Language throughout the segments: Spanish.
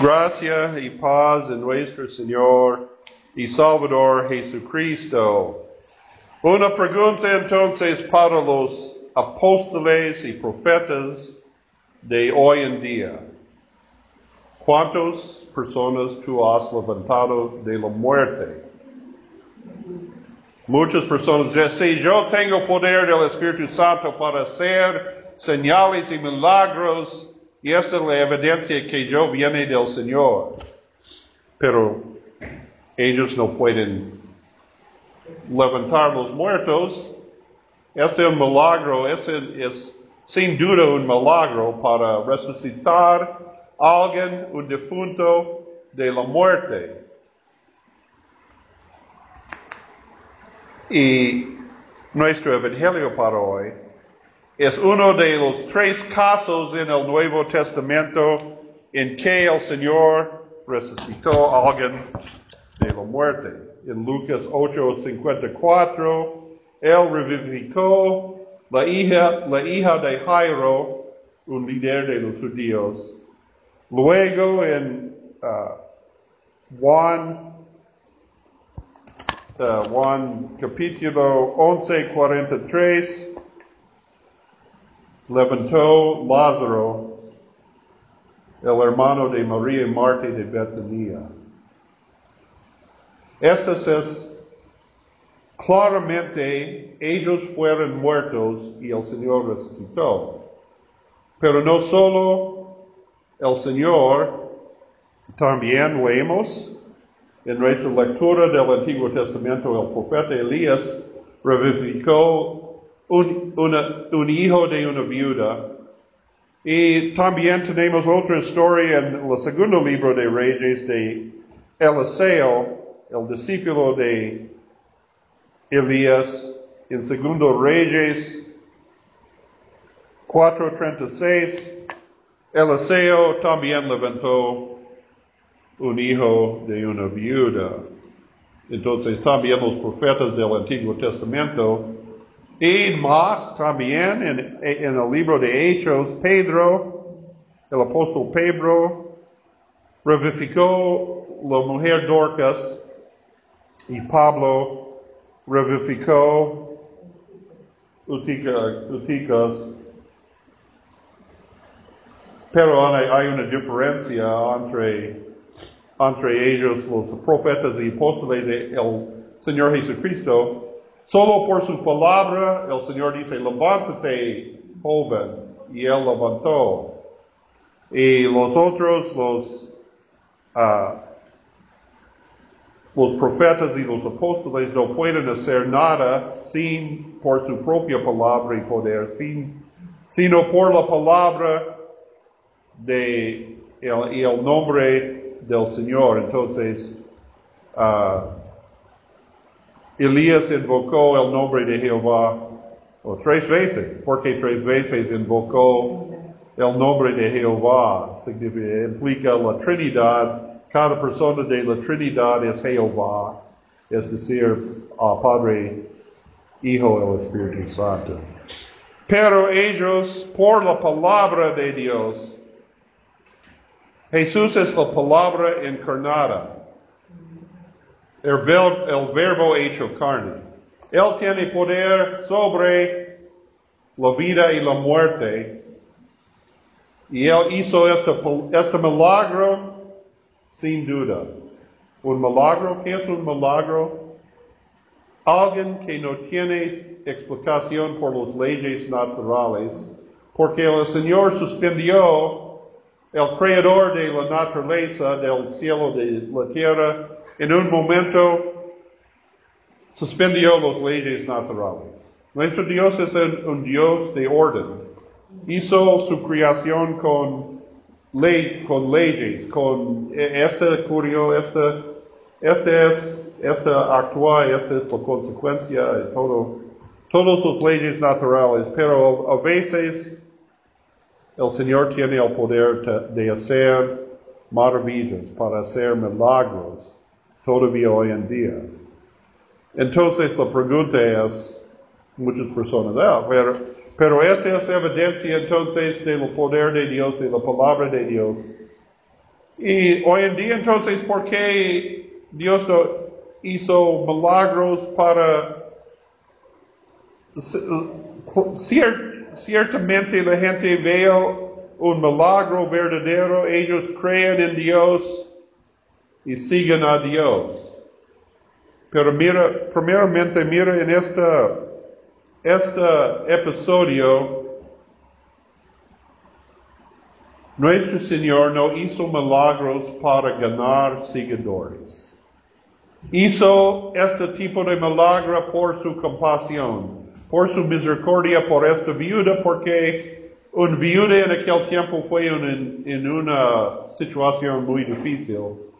Gracia y paz en nuestro Señor y Salvador Jesucristo. Una pregunta entonces para los apóstoles y profetas de hoy en día. ¿Cuántas personas tú has levantado de la muerte? Muchas personas dicen, yo tengo poder del Espíritu Santo para hacer señales y milagros, y esta es la evidencia que yo viene del Señor. Pero ellos no pueden levantar los muertos. Este es un milagro, es sin duda un milagro para resucitar a alguien, un difunto de la muerte. Y nuestro evangelio para hoy es uno de los tres casos en el Nuevo Testamento en que el Señor resucitó a alguien de la muerte. En Lucas 8:54, Él revivificó la hija, la hija de Jairo, un líder de los judíos. Luego en uh, Juan, uh, Juan capítulo 11:43, levantó Lázaro, el hermano de María y Marta de Betania. Estas es claramente ellos fueron muertos y el Señor resucitó. Pero no solo el Señor, también leemos en nuestra lectura del Antiguo Testamento, el profeta Elías revivificó un, hijo de una viuda. Y también tenemos otra historia en el segundo libro de Reyes de Eliseo, el discípulo de Elías, en segundo Reyes 4.36, Eliseo también levantó un hijo de una viuda. Entonces también los profetas del Antiguo Testamento y más también en, en, el libro de Hechos, Pedro, el apóstol Pedro, revificó la mujer Dorcas y Pablo revificó Utica, Uticas. Pero hay una diferencia entre, entre ellos, los profetas y apóstoles del Señor Jesucristo. Solo por su palabra el Señor dice, levántate, joven, y él levantó. Y los otros, los, uh, los profetas y los apóstoles no pueden hacer nada sin por su propia palabra y poder, sin, sino por la palabra de el, y el nombre del Señor. Entonces, uh, Elías invocó el nombre de Jehová o tres veces, porque tres veces invocó el nombre de Jehová, significa, implica la Trinidad, cada persona de la Trinidad es Jehová, es decir, Padre, Hijo y Espíritu Santo. Pero ellos, por la palabra de Dios, Jesús es la palabra encarnada el, verbo hecho carne. Él tiene poder sobre la vida y la muerte. Y Él hizo este, este milagro sin duda. Un milagro, ¿qué es un milagro? Alguien que no tiene explicación por las leyes naturales, porque el Señor suspendió el creador de la naturaleza, del cielo, de la tierra, en un momento suspendió las leyes naturales. Nuestro Dios es un Dios de orden. Hizo su creación con, ley, con leyes, con este ocurrió, este, este es, este actúa, esta es la consecuencia de todo, todas las leyes naturales, pero a veces el Señor tiene el poder de hacer maravillas, para hacer milagros todavía hoy en día. Entonces la pregunta es, muchas personas, ah, pero, pero esta es evidencia entonces del poder de Dios, de la palabra de Dios. Y hoy en día entonces, ¿por qué Dios no hizo milagros para... cier- ciertamente la gente veo un milagro verdadero, ellos creen en Dios y siguen a Dios. Pero mira, primeramente mira en esta, este episodio, nuestro Señor no hizo milagros para ganar seguidores. Hizo este tipo de milagro por su compasión, por su misericordia por esta viuda, porque un viuda en aquel tiempo fue en, en una situación muy difícil.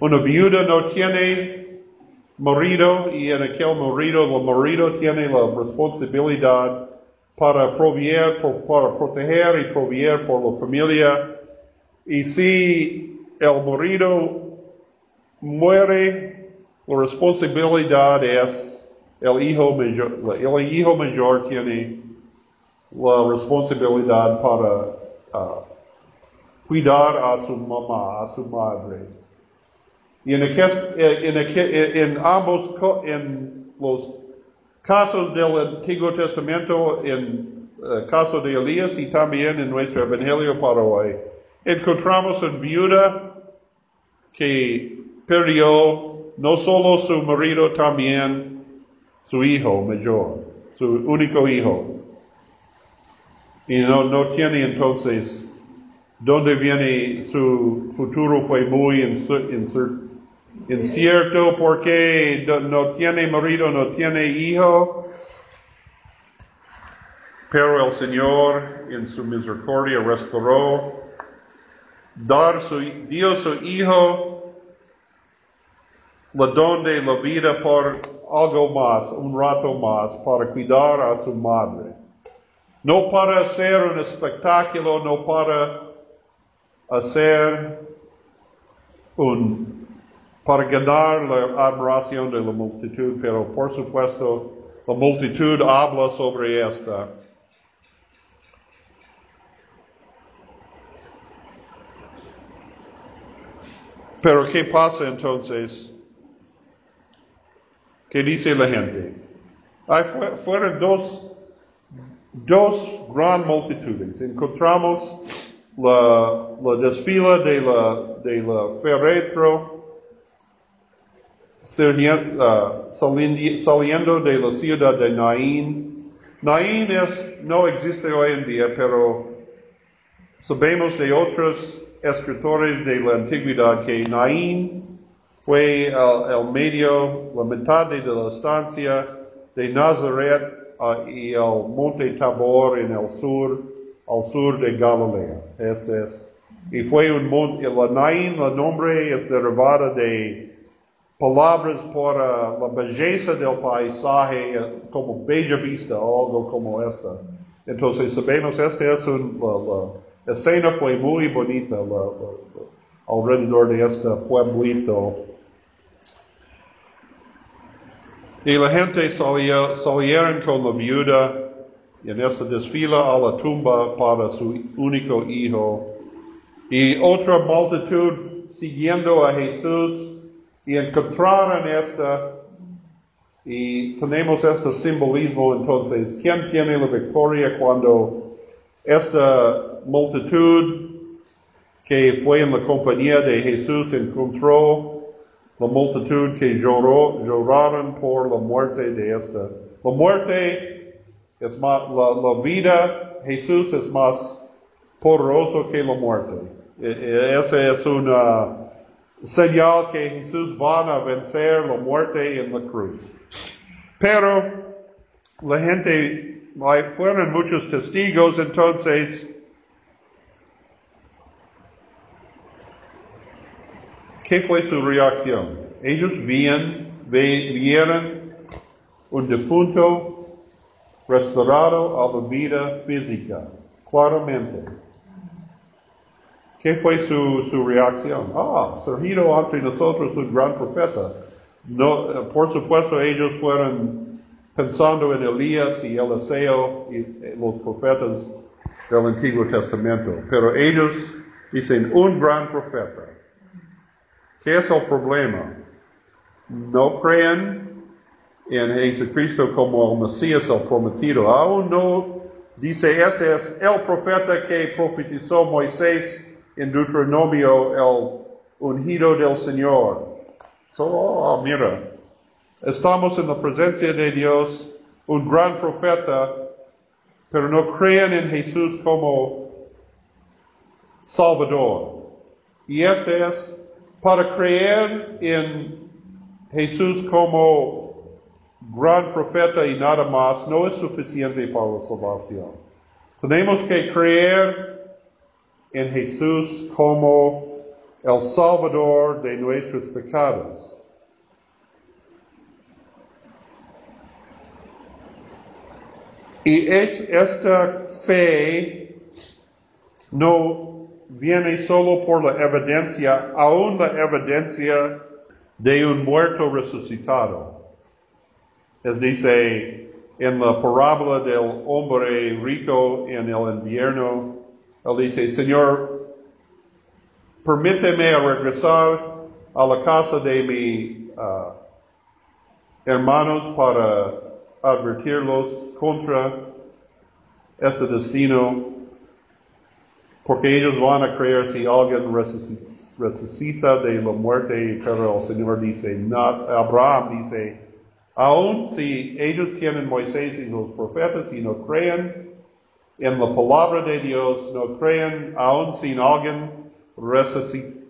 Una viuda no tiene marido y en aquel marido, el marido tiene la responsabilidad para proveer, para proteger y proveer por la familia. Y si el marido muere, la responsabilidad es el hijo mayor, el hijo mayor tiene la responsabilidad para ah, cuidar a su mamá, a su madre. Y en, aquel- en, aquel- en ambos, en los casos del Antiguo Testamento, en el caso de Elías y también en nuestro Evangelio para hoy, encontramos una viuda que perdió no solo su marido, también su hijo mayor, su único hijo. Y no, no tiene entonces donde viene su futuro fue muy incer- incierto porque no- tiene marido, no tiene hijo. Pero el Señor en su misericordia restauró, dar su, dio su hijo la don de la vida por algo más, un rato más, para cuidar a su madre. No para hacer un espectáculo, no para hacer un, para ganar la admiración de la multitud, pero por supuesto la multitud habla sobre esta. Pero ¿qué pasa entonces? ¿Qué dice la gente? Fue- fueron dos, dos gran multitudes. Encontramos la, la desfila de la, de la salindi- saliendo de la ciudad de Naín. Naín es, no existe hoy en día, pero sabemos de otros escritores de la antigüedad que Naín fue el, el medio, la mitad de la estancia de Nazaret ah, y el monte Tabor en el sur, al sur de Galilea. Este es. Y fue un monte, la Naín, el nombre es derivada de palabras por ah, la belleza del paisaje, como bella vista o algo como esta. Entonces sabemos, esta es un, la, la escena fue muy bonita la- la- alrededor de este pueblito. Y la gente salieron con la viuda y en esta desfila a la tumba para su único hijo. Y otra multitud siguiendo a Jesús y encontraron esta y tenemos este simbolismo entonces. ¿Quién tiene la victoria cuando esta multitud que fue en la compañía de Jesús encontró la multitud que lloró, lloraron por la muerte de esta? La muerte es más, la, vida, Jesús es más poderoso que la muerte. E- e- Esa es una señal que Jesús va a vencer la muerte en la cruz. Pero la gente, fueron muchos testigos, entonces, ¿qué fue su reacción? Ellos vieron, vieron un difunto restaurado a la vida física, claramente. ¿Qué fue su, su reacción? Ah, surgido entre nosotros un gran profeta. No, por supuesto, ellos fueron pensando en Elías y Eliseo y eh, los profetas del Antiguo Testamento. Pero ellos Dicen, un gran profeta. ¿Qué es el problema? No creen en Jesucristo como el Mesías, el prometido. Aún no dice, este es el profeta que profetizó Moisés en Deuteronomio, el ungido del Señor. Solo, oh, mira, estamos en la presencia de Dios, un gran profeta, pero no creen en Jesús como Salvador. Y este es para creer en Jesús como gran profeta y nada más no es suficiente para la salvación. Tenemos que creer en Jesús como el Salvador de nuestros pecados. Y es esta fe no viene solo por la evidencia, aún la evidencia de un muerto resucitado. Es dice en la parábola del hombre rico en el invierno, él dice, Señor, permíteme regresar a la casa de mis uh, hermanos para advertirlos contra este destino, porque ellos van a creer si alguien resucita de la muerte, pero el Señor dice, no, Abraham dice, aun si ellos tienen Moisés y los profetas y no creen en la palabra de Dios, no creen aun sin alguien resucitó,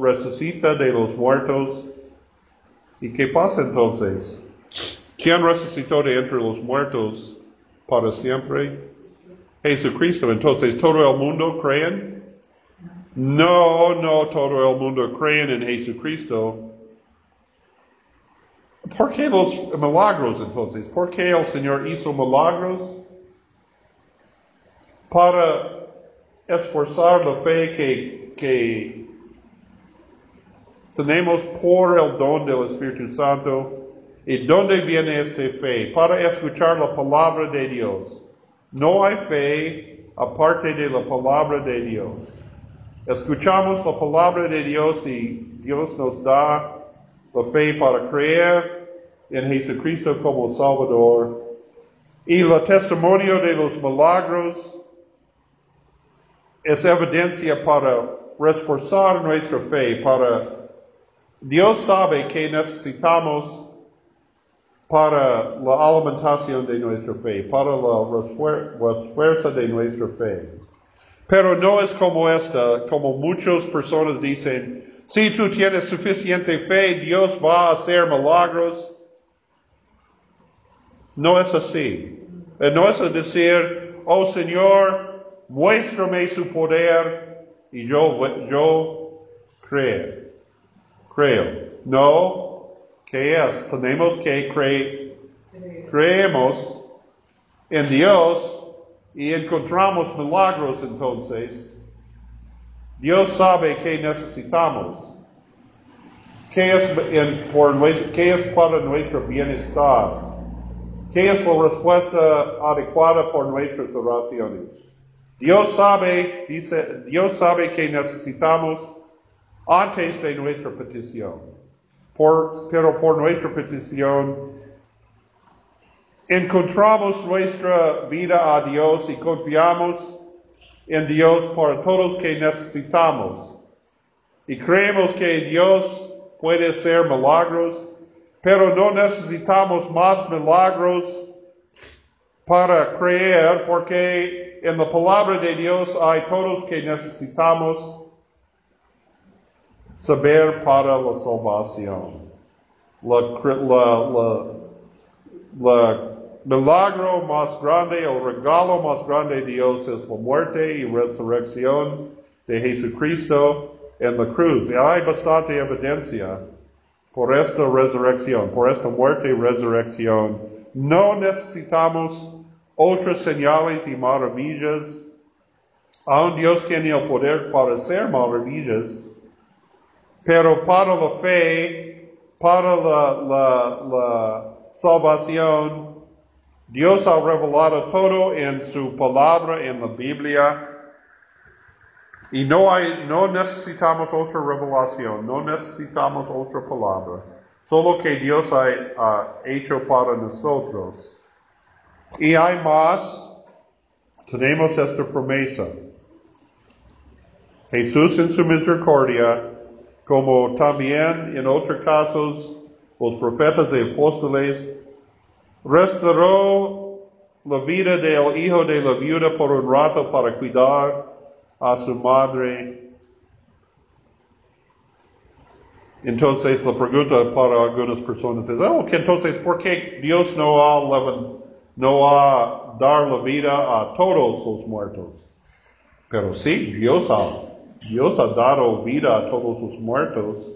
resucita de los muertos. ¿Y qué pasa entonces? ¿Quién resucitó de entre los muertos para siempre? Jesucristo. Entonces, ¿todo el mundo creen? No, no todo el mundo creen en Jesucristo. ¿Por qué los milagros entonces? ¿Por qué el Señor hizo milagros? Para esforzar la fe que, que tenemos por el don del Espíritu Santo. ¿Y dónde viene esta fe? Para escuchar la palabra de Dios. No hay fe aparte de la palabra de Dios. Escuchamos la palabra de Dios y Dios nos da la fe para creer en Jesucristo como Salvador. Y el testimonio de los milagros es evidencia para reforzar nuestra fe, para Dios sabe que necesitamos para la alimentación de nuestra fe, para la fuerza de nuestra fe. Pero no es como esta, como muchas personas dicen, si tú tienes suficiente fe, Dios va a hacer milagros. No es así. Eh, no es decir, oh Señor, muéstrame su poder y yo, yo creo. Creo. No, ¿qué es? Tenemos que creer. Creemos en Dios y encontramos milagros entonces. Dios sabe que necesitamos. ¿Qué es, por, ¿Qué es para nuestro bienestar? ¿Qué es la respuesta adecuada por nuestras oraciones? Dios sabe, dice, Dios sabe que necesitamos antes de nuestra petición. pero por nuestra petición encontramos nuestra vida a Dios y confiamos en Dios por todos que necesitamos. Y creemos que Dios puede hacer milagros, pero no necesitamos más milagros para creer porque en la palabra de Dios hay todos que necesitamos saber para la salvación. La, milagro más grande, el regalo más grande de Dios es la muerte y resurrección de Jesucristo en la cruz. Y hay bastante evidencia por esta resurrección, por esta muerte y resurrección. No necesitamos otras señales y maravillas. Aún Dios tiene el poder para hacer maravillas, pero para la fe, para la, salvación, Dios ha revelado todo en su palabra, en la Biblia. Y no hay, no necesitamos otra revelación, no necesitamos otra palabra. Solo que Dios ha, ha hecho para nosotros. Y hay más. Tenemos esta promesa. Jesús en su misericordia, como también en otros casos los profetas y apóstoles, restauró la vida del hijo de la viuda por un rato para cuidar a su madre. Entonces la pregunta para algunas personas es, oh, entonces, ¿por qué Dios no ha, no ha dar la vida a todos los muertos? Pero sí, Dios ha, Dios ha dado vida a todos los muertos.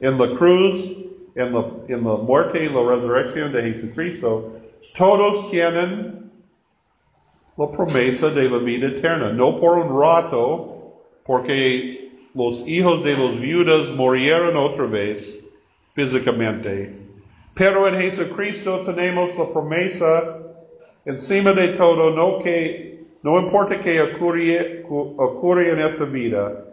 En la cruz, en la, en la muerte y la resurrección de Jesucristo, todos tienen la promesa de la vida eterna. No por un rato, porque los hijos de los viudas murieron otra vez físicamente. Pero en Jesucristo tenemos la promesa encima de todo, no que, no importa que ocurre en esta vida,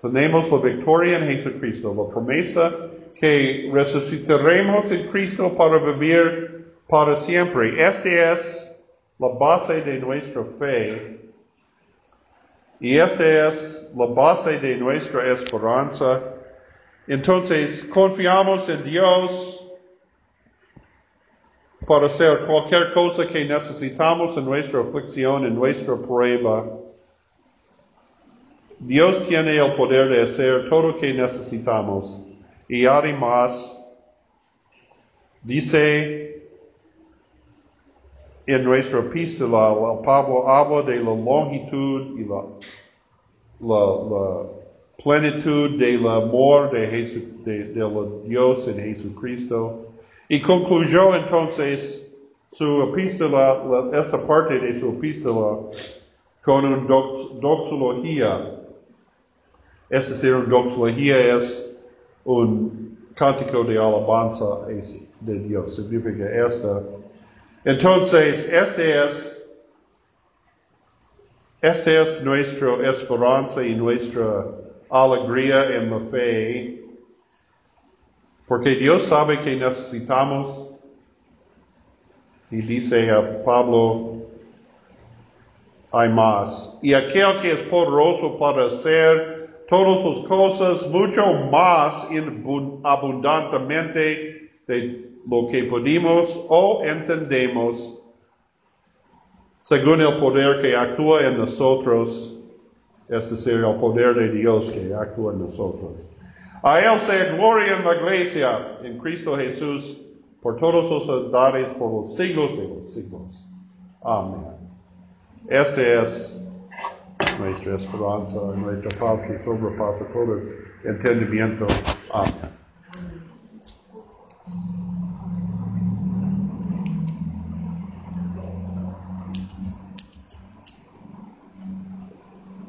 tenemos la victoria en Jesucristo, la promesa que resucitaremos en Cristo para vivir para siempre. Esta es la base de nuestra fe y esta es la base de nuestra esperanza. Entonces, confiamos en Dios para hacer cualquier cosa que necesitamos en nuestra aflicción, en nuestra prueba. Dios tiene el poder de hacer todo lo que necesitamos. Y además, dice en nuestra epístola, Pablo habla de la longitud y la, la, la plenitud del amor de, Jesu- de, de Dios en Jesucristo. Y concluyó entonces su epístola, la- esta parte de su epístola, con una dox- doxología. Es decir, una doxología es un cántico de alabanza de Dios. Significa esta. Entonces, este es, esta es nuestra esperanza y nuestra alegría en la fe. Porque Dios sabe que necesitamos. Y dice a Pablo, hay más. Y aquel que es poderoso para hacer todas las cosas mucho más abundantemente de lo que pedimos o entendemos, según el poder que actúa en nosotros, es decir, el poder de Dios que actúa en nosotros. A Él sea gloria en la iglesia, en Cristo Jesús, por todos los edades, por los siglos de los siglos. Amén. Esta es nuestra esperanza, nuestra paz que sobrepasa todo entendimiento. Amén.